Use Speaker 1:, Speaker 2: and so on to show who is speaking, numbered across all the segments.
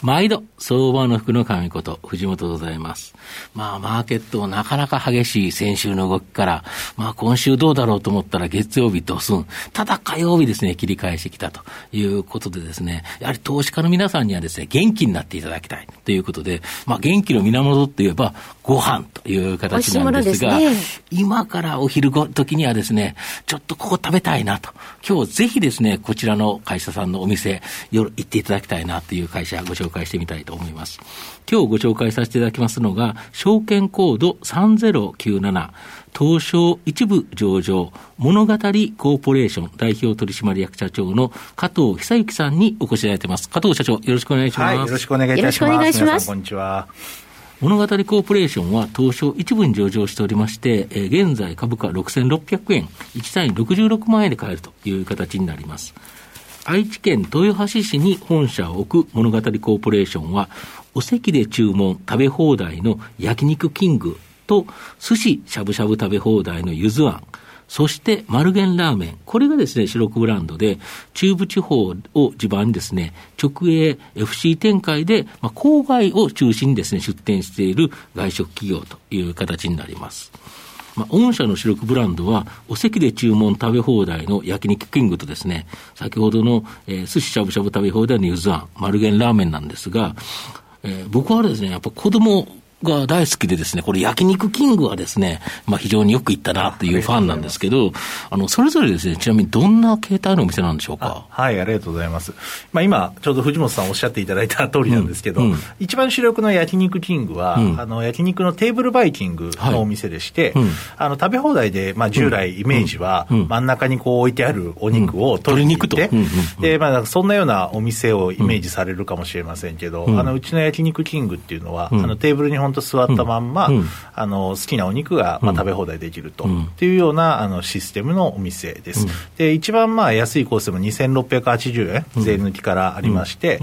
Speaker 1: 毎度、相場の福の神こと、藤本でございます。まあ、マーケットなかなか激しい先週の動きから、まあ、今週どうだろうと思ったら月曜日ドスン。ただ火曜日ですね、切り返してきたということでですね、やはり投資家の皆さんにはですね、元気になっていただきたいということで、まあ、元気の源って言えば、ご飯という形なんですが、すね、今からお昼ご時にはですね、ちょっとここ食べたいなと。今日ぜひですね、こちらの会社さんのお店、夜行っていただきたいなという会社ご紹介してみたいと思います。今日ご紹介させていただきますのが、証券コード3097、東証一部上場、物語コーポレーション代表取締役社長の加藤久之さんにお越しいただいてます。加藤社長、よろしくお願いします。はい、よ
Speaker 2: ろしくお願いいたします。よろしくお願いします。こんにちは。
Speaker 1: 物語コーポレーションは東証一部に上場しておりまして、えー、現在株価6600円、1単位66万円で買えるという形になります。愛知県豊橋市に本社を置く物語コーポレーションは、お席で注文食べ放題の焼肉キングと、寿司しゃぶしゃぶ食べ放題のゆずあん、そしてマルゲンラーメン。これがですね、主力ブランドで、中部地方を地盤にですね、直営 FC 展開で、まあ、郊外を中心にですね、出店している外食企業という形になります。まあ、御社の主力ブランドは、お席で注文食べ放題の焼肉キングとですね、先ほどの、えー、寿司しゃぶしゃぶ食べ放題のゆずあん、丸源ラーメンなんですが、えー、僕はですね、やっぱ子供が大好きでですね、これ焼肉キングはですね、まあ非常によく行ったなっていうファンなんですけど、あの、それぞれですね、ちなみにどんな形態のお店なんでしょうか？
Speaker 2: はい、ありがとうございます。まあ今、ちょうど藤本さんおっしゃっていただいた通りなんですけど、うん。うん、一番主力の焼肉キングは、うん、あの、焼肉のテーブルバイキングのお店でして、はい、あの、食べ放題で、まあ従来イメージは、真ん中にこう置いてあるお肉を取りに行って、で、まあそんなようなお店をイメージされるかもしれませんけど、あの、うちの焼肉キングっていうのは、あの、テーブルに本当座ったまんま、うん、あの好きなお肉が、まあ、食べ放題できると、うん、っていうようなあのシステムのお店です。で一番まあ安いコースでも2680円、税抜きからありまして、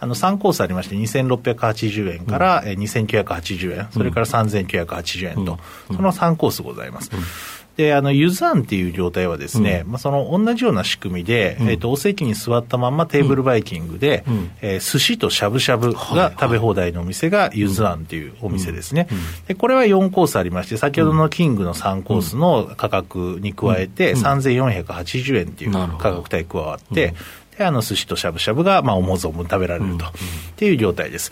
Speaker 2: あの3コースありまして、2680円から、うん、2980円、それから3980円と、その3コースございます。で、あの、ユズアンっていう状態はですね、うん、まあ、その同じような仕組みで、うん、えっ、ー、と、お席に座ったままテーブルバイキングで、うん、えー、寿司としゃぶしゃぶが食べ放題のお店がユズアンっていうお店ですね。で、これは4コースありまして、先ほどのキングの3コースの価格に加えて、3480円っていう価格帯加わって、で、あの、寿司としゃぶしゃぶが、まあ、思う存分食べられると、っていう状態です。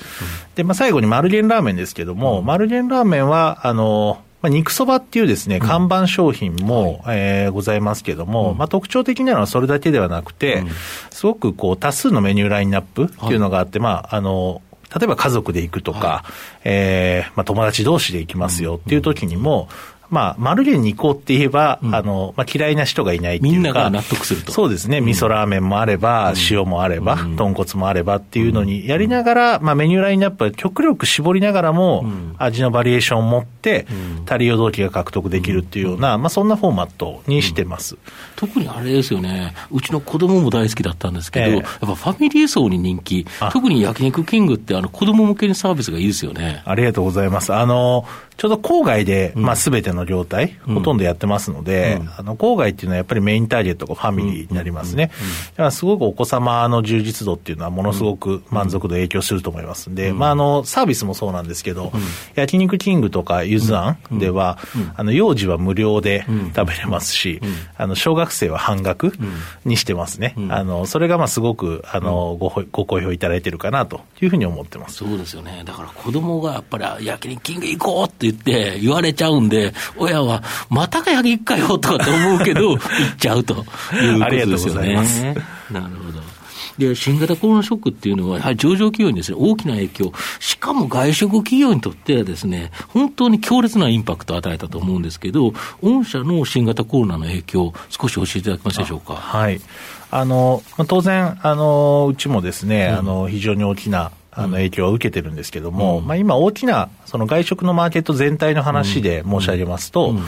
Speaker 2: で、まあ、最後にマルゲンラーメンですけども、マルゲンラーメンは、あの、まあ、肉そばっていうですね、看板商品も、うん、えー、ございますけれども、うん、まあ、特徴的なのはそれだけではなくて、うん、すごくこう多数のメニューラインナップっていうのがあって、はい、まあ、あの、例えば家族で行くとか、はい、えー、まあ、友達同士で行きますよっていう時にも、まあ、マルゲンに行こうって言えば、うん、あの、まあ、嫌いな人がいないっていうか。
Speaker 1: みんなが納得すると。
Speaker 2: そうですね。味噌ラーメンもあれば、うん、塩もあれば、うん、豚骨もあればっていうのにやりながら、まあ、メニューラインナップは極力絞りながらも、味のバリエーションを持って、足りよ動機が獲得できるっていうような、まあ、そんなフォーマットにしてます。
Speaker 1: 特にあれですよね。うちの子供も大好きだったんですけど、えー、やっぱファミリー層に人気。特に焼肉キングって、あの、子供向けにサービスがいいですよね。
Speaker 2: ありがとうございます。あの、ちょうど郊外で、まあ、すべての業態、ほとんどやってますので、あの、郊外っていうのはやっぱりメインターゲットがファミリーになりますね。だからすごくお子様の充実度っていうのはものすごく満足度影響すると思います。ん。で、まあ、あの、サービスもそうなんですけど、焼肉キングとかゆずあん。では、あの、幼児は無料で食べれますし、あの、小学生は半額にしてますね。あの、それがまあすごく、あの、ご、ご好評いただいてるかなというふうに思ってます。
Speaker 1: そうですよね。だから子供がやっぱり焼肉キング行こうって言って言われちゃうんで、親は、またか焼きかよとかって思うけど、行っちゃうということですよね。なるほど。で、新型コロナショックっていうのは、やはり上場企業にですね、大きな影響、しかも外食企業にとってはですね、本当に強烈なインパクトを与えたと思うんですけど、御社の新型コロナの影響、少し教えていただけますでしょうか？
Speaker 2: はい。あの、当然、あの、うちもですね、うん、あの、非常に大きなあの影響を受けてるんですけども、うん、まあ、今、大きなその外食のマーケット全体の話で申し上げますと、うん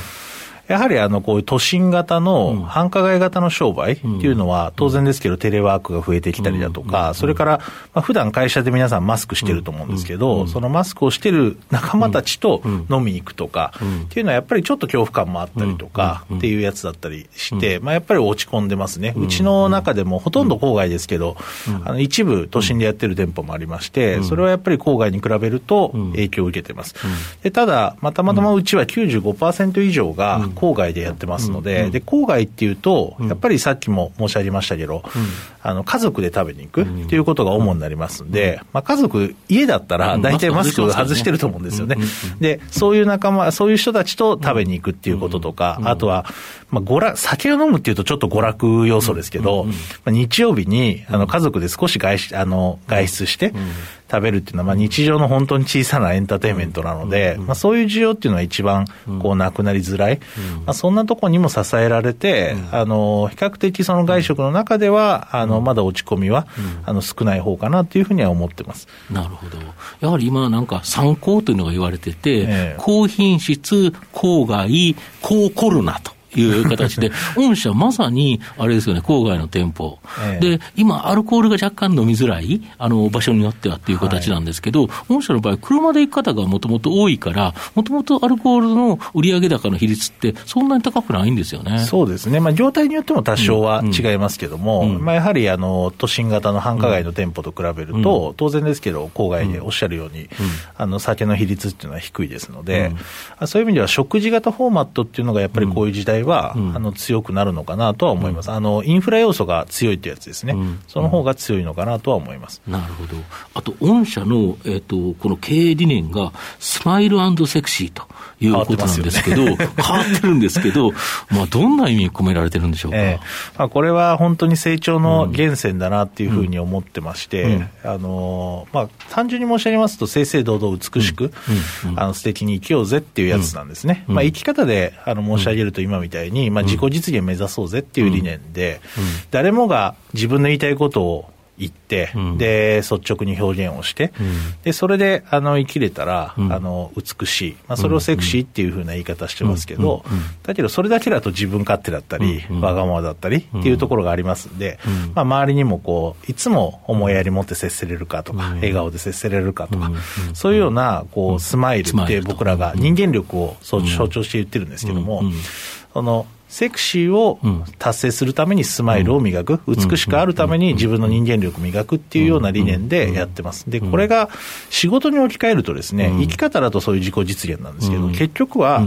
Speaker 2: やはりあのこういう都心型の繁華街型の商売っていうのは、当然ですけど、テレワークが増えてきたりだとか、それから、まあ普段会社で皆さんマスクしてると思うんですけど、そのマスクをしてる仲間たちと飲みに行くとかっていうのは、やっぱりちょっと恐怖感もあったりとかっていうやつだったりして、まあやっぱり落ち込んでますね。うちの中でもほとんど郊外ですけど、あの一部都心でやってる店舗もありまして、それはやっぱり郊外に比べると影響を受けてます。でただ、またまたまうちは95%以上が郊外でやってますので、うんうん、で郊外っていうと、やっぱりさっきも申し上げましたけど、うん、あの家族で食べに行くっていうことが主になりますんで、まあ、家族、家だったら大体マスク外してると思うんですよね。で、そういう仲間、そういう人たちと食べに行くっていうこととか、あとは、まあ、娯楽、酒を飲むっていうとちょっと娯楽要素ですけど、まあ、日曜日にあの家族で少し外あの外出して、食べるっていうのは、まあ、日常の本当に小さなエンターテインメントなので、まあ、そういう需要っていうのは一番こうなくなりづらい、まあ、そんなところにも支えられて、あの比較的その外食の中では、あのまだ落ち込みは、あの少ない方かなというふうには思ってます。
Speaker 1: なるほど、やはり今、なんか参考というのが言われてて、ええ、高品質、郊外、高コロナと。いう形で、御社まさに、あれですよね、郊外の店舗、ええ、で、今、アルコールが若干飲みづらい、あの、場所によってはっていう形なんですけど、はい、御社の場合、車で行く方がもともと多いから、もともとアルコールの売上高の比率って、そんなに高くないんですよね。
Speaker 2: そうですね。まあ、業態によっても多少は違いますけども、うん。うん、まあ、やはり、あの、都心型の繁華街の店舗と比べると、うん、当然ですけど、郊外でおっしゃるように、あの、酒の比率っていうのは低いですので、そういう意味では、食事型フォーマットっていうのが、やっぱりこういう時代は、あの、強くなるのかなとは思います、うん、あのインフラ要素が強いってやつですね、うん、その方が強いのかなとは思います、
Speaker 1: なるほど、あと、御社の、えーと、この経営理念が、スマイルセクシーということなんですけど、変わってるんですけど、まあ、どんな意味込められてるんでしょうか、え
Speaker 2: ー、まあ、これは本当に成長の源泉だなっていうふうに思ってまして、あのまあ、単純に申し上げますと、正々堂々美しく、あの素敵に生きようぜっていうやつなんですね。まあ、生き方であの申し上げると今みたいに、まあ、自己実現目指そうぜっていう理念で、誰もが自分の言いたいことを言って、うん、で、率直に表現をして、うん、で、それで、あの、生きれたら、うん、あの、美しい。まあ、それをセクシーっていうふうな言い方してますけど、だけど、それだけだと自分勝手だったり、わがままだったりっていうところがありますんで、まあ、周りにもこう、いつも思いやり持って接せれるかとか、笑顔で接せれるかとか、そういうような、こう、スマイルって僕らが人間力を象徴して言ってるんですけども、その、セクシーを達成するためにスマイルを磨く、美しくあるために自分の人間力を磨くっていうような理念でやってます。で、これが仕事に置き換えるとですね、生き方だとそういう自己実現なんですけど、結局は、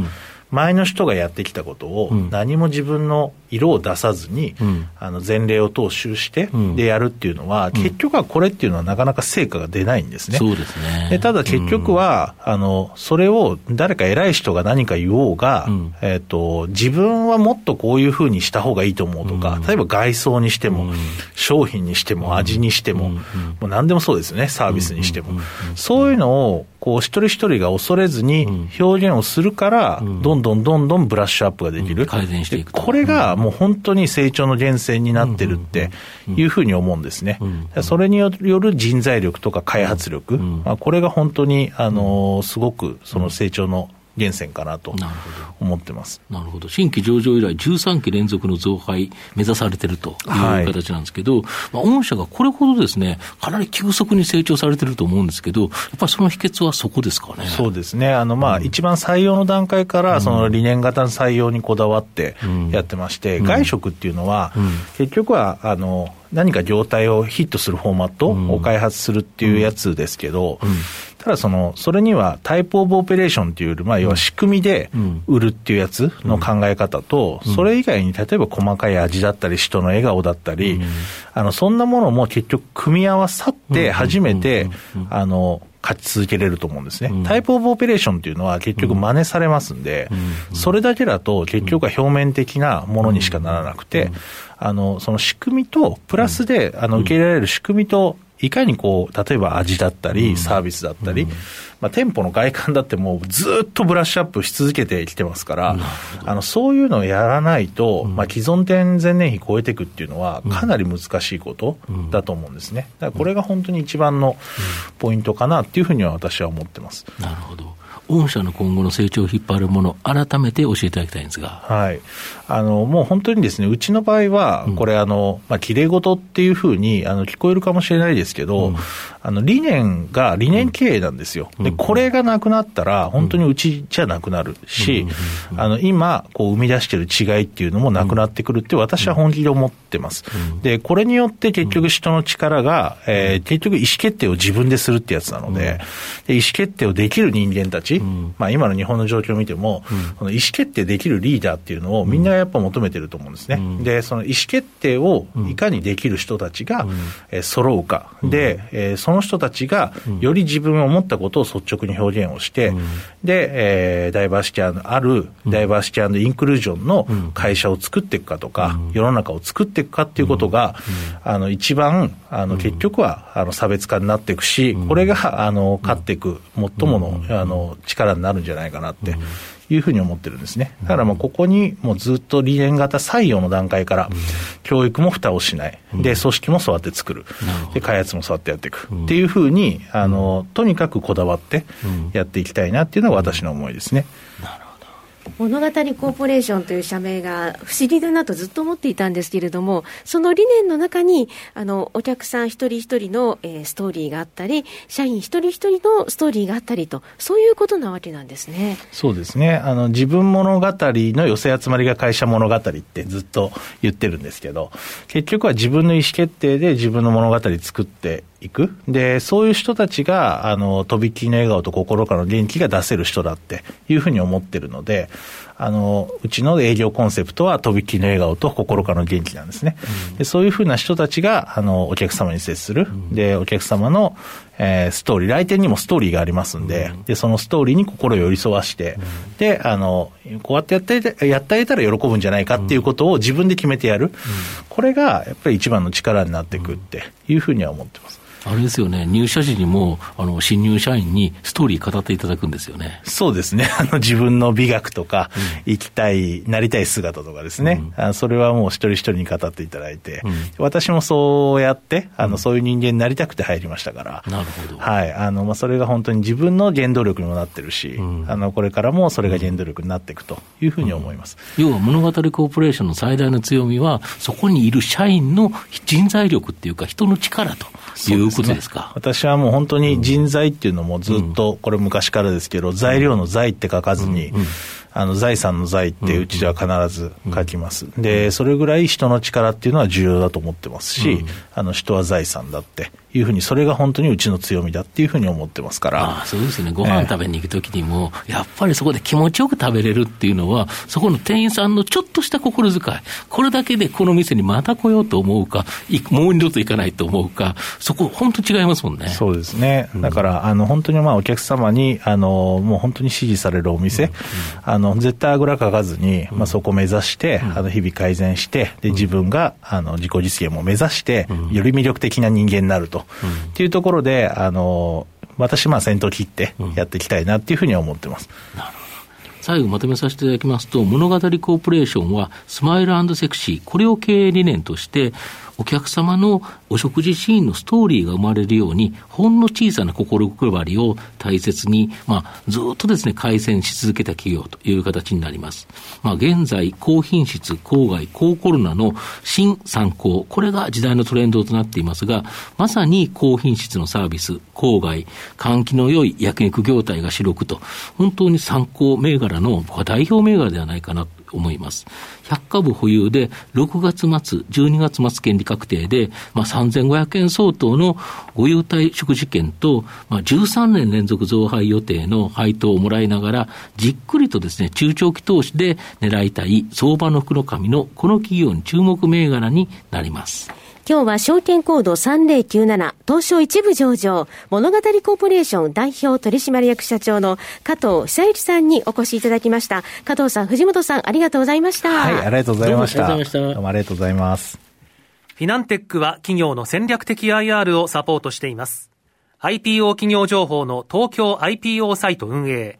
Speaker 2: 前の人がやってきたことを、何も自分の色を出さずに、うん、あの前例を踏襲して、でやるっていうのは、結局はこれっていうのはなかなか成果が出ないんですね。
Speaker 1: そうですね。
Speaker 2: でただ結局は、あの、それを誰か偉い人が何か言おうが、えっ、ー、と、自分はもっとこういうふうにした方がいいと思うとか、例えば外装にしても、商品にしても、味にしても、もう何でもそうですね、サービスにしても。そういうのを、こう、一人一人が恐れずに表現をするから、どんどんどんどんブラッシュアップができる。
Speaker 1: 改善していく。
Speaker 2: これが、もう本当に成長の源泉になってるっていうふうに思うんですね。それによる人材力とか開発力、まあ、これが本当に、あのすごくその成長の源泉かなと思ってます。
Speaker 1: なるほど、新規上場以来、13期連続の増配目指されてるという形なんですけど、はい、まあ、御社がこれほどですね、かなり急速に成長されてると思うんですけど、やっぱりその秘訣はそこですかね。
Speaker 2: そうですね、あのまあ、うん、一番採用の段階から、その理念型の採用にこだわってやってまして、うん、外食っていうのは、結局はあの何か業態をヒットするフォーマットを開発するっていうやつですけど、ただその、それにはタイプオブオペレーションっていう、まあ、要は仕組みで売るっていうやつの考え方と、それ以外に例えば細かい味だったり、人の笑顔だったり、あの、そんなものも結局組み合わさって初めて、あの、勝ち続けれると思うんですね、うん、タイプオブオペレーションっていうのは結局真似されますんで、うん、それだけだと結局は表面的なものにしかならなくて、あの、その仕組みと、プラスで、あの、受け入れられる仕組みと、いかにこう、例えば味だったり、サービスだったり、まあ、店舗の外観だってもうずっとブラッシュアップし続けてきてますから、あのそういうのをやらないと、まあ、既存店前年比超えていくっていうのは、かなり難しいことだと思うんですね。だからこれが本当に一番のポイントかなっていうふうには私は思ってます。
Speaker 1: なるほど。御社の今後の成長を引っ張るもの、改めて教えていただきたいんですが。
Speaker 2: はい。あの、もう本当にですね、うちの場合は、これ、あの、まあ、きれい事っていうふうに、あの、聞こえるかもしれないですけど、うん、あの、理念が理念経営なんですよ。で、これがなくなったら、本当にうちじゃなくなるし、あの、今、こう、生み出している違いっていうのもなくなってくるって私は本気で思ってます。で、これによって結局人の力が、えー、結局意思決定を自分でするってやつなので、で意思決定をできる人間たち、まあ、今の日本の状況を見ても、この意思決定できるリーダーっていうのをみんなやっぱ求めてると思うんですね。で、その意思決定をいかにできる人たちが、えー、揃うか。で、えー、その人たちがより自分が思ったことを率直に表現をして、で、えー、ダイバーシティある、ダイバーシティインクルージョンの会社を作っていくかとか、世の中を作っていくかっていうことが、あの、一番、あの、結局は、あの、差別化になっていくし、これが、あの、勝っていく、最もの、あの、力になるんじゃないかなっていうふうに思ってるんですね。だからもうここにもうずっと理念型採用の段階から、教育も蓋をしない。で、組織もそうやって作る。で、開発もそうやってやっていく。っていうふうに、あの、とにかくこだわってやっていきたいなっていうのが私の思いですね。なるほど。
Speaker 3: 物語コーポレーションという社名が不思議だなとずっと思っていたんですけれども、その理念の中に、あの、お客さん一人一人の、えー、ストーリーがあったり、社員一人一人のストーリーがあったりと、そういうことなわけなんですね。
Speaker 2: そうですね。あの、自分物語の寄せ集まりが会社物語ってずっと言ってるんですけど、結局は自分の意思決定で自分の物語作っていく？で、そういう人たちが、あの、とびっきりの笑顔と心からの元気が出せる人だっていうふうに思ってるので、あの、うちの営業コンセプトは、とびっきりの笑顔と心からの元気なんですね。うん、でそういうふうな人たちが、あの、お客様に接する。うん、で、お客様の、えー、ストーリー、来店にもストーリーがありますんで、うん、で、そのストーリーに心を寄り添わして、で、あの、こうやってやってやってあげたら喜ぶんじゃないかっていうことを自分で決めてやる。これが、やっぱり一番の力になっていくっていうふうには思ってます。
Speaker 1: あれですよね、入社時にも、あの、新入社員にストーリー語っていただくんですよね。
Speaker 2: そうですね。あの、自分の美学とか、うん、生きたい、なりたい姿とかですね。うん、それはもう一人一人に語っていただいて、うん、私もそうやって、あの、そういう人間になりたくて入りましたから。
Speaker 1: なるほど。
Speaker 2: はい。あの、まあ、それが本当に自分の原動力にもなってるし、あの、これからもそれが原動力になっていくというふうに思います。
Speaker 1: 要は、物語コーポレーションの最大の強みは、そこにいる社員の人材力っていうか、人の力ということですか？
Speaker 2: 私はもう本当に人材っていうのもずっと、これ昔からですけど、材料の材って書かずに、あの財産の財ってうちでは必ず書きます、でそれぐらい人の力っていうのは重要だと思ってますし、あの人は財産だっていうふうに、それが本当にうちの強みだっていうふうに思ってますから。
Speaker 1: あそうですね。ご飯食べに行くときにも、えー、やっぱりそこで気持ちよく食べれるっていうのは、そこの店員さんのちょっとした心遣い、これだけでこの店にまた来ようと思うか、もう二度と行かないと思うか、そこ、本当違いますもんね。
Speaker 2: そうですね。だから、あの、本当にまあお客様に、あの、もう本当に支持されるお店、うんうん、あの、絶対あぐらかかずに、まあそこを目指して、あの、日々改善して、で、自分が、あの、自己実現も目指して、より魅力的な人間になると。っていうところで、あの、私、まあ、先頭切ってやっていきたいなっていうふうには思ってます。なるほど。
Speaker 1: 最後まとめさせていただきますと、物語コーポレーションは、スマイルセクシー、これを経営理念として、お客様のお食事シーンのストーリーが生まれるように、ほんの小さな心配りを大切に、まあ、ずっとですね、改善し続けた企業という形になります。まあ、現在、高品質、高外、高コロナの新参考、これが時代のトレンドとなっていますが、まさに高品質のサービス、郊外、換気の良い焼肉業態が主力と、本当に参考銘柄の代表銘柄ではないかなと思います。100株保有で、6月末、12月末権利確定で、まあ、3500円相当のご優待食事券と、まあ、13年連続増配予定の配当をもらいながら、じっくりとですね、中長期投資で狙いたい相場の福の神のこの企業に注目銘柄になります。
Speaker 3: 今日は証券コード3097東証一部上場物語コーポレーション代表取締役社長の加藤久之さんにお越しいただきました。加藤さん藤本さんありがとうございました。
Speaker 2: はいありがとうございました。
Speaker 1: どうもありがとうございました。
Speaker 2: どうもありがとうございます。
Speaker 4: フィナンテックは企業の戦略的 IR をサポートしています。IPO 企業情報の東京 IPO サイト運営、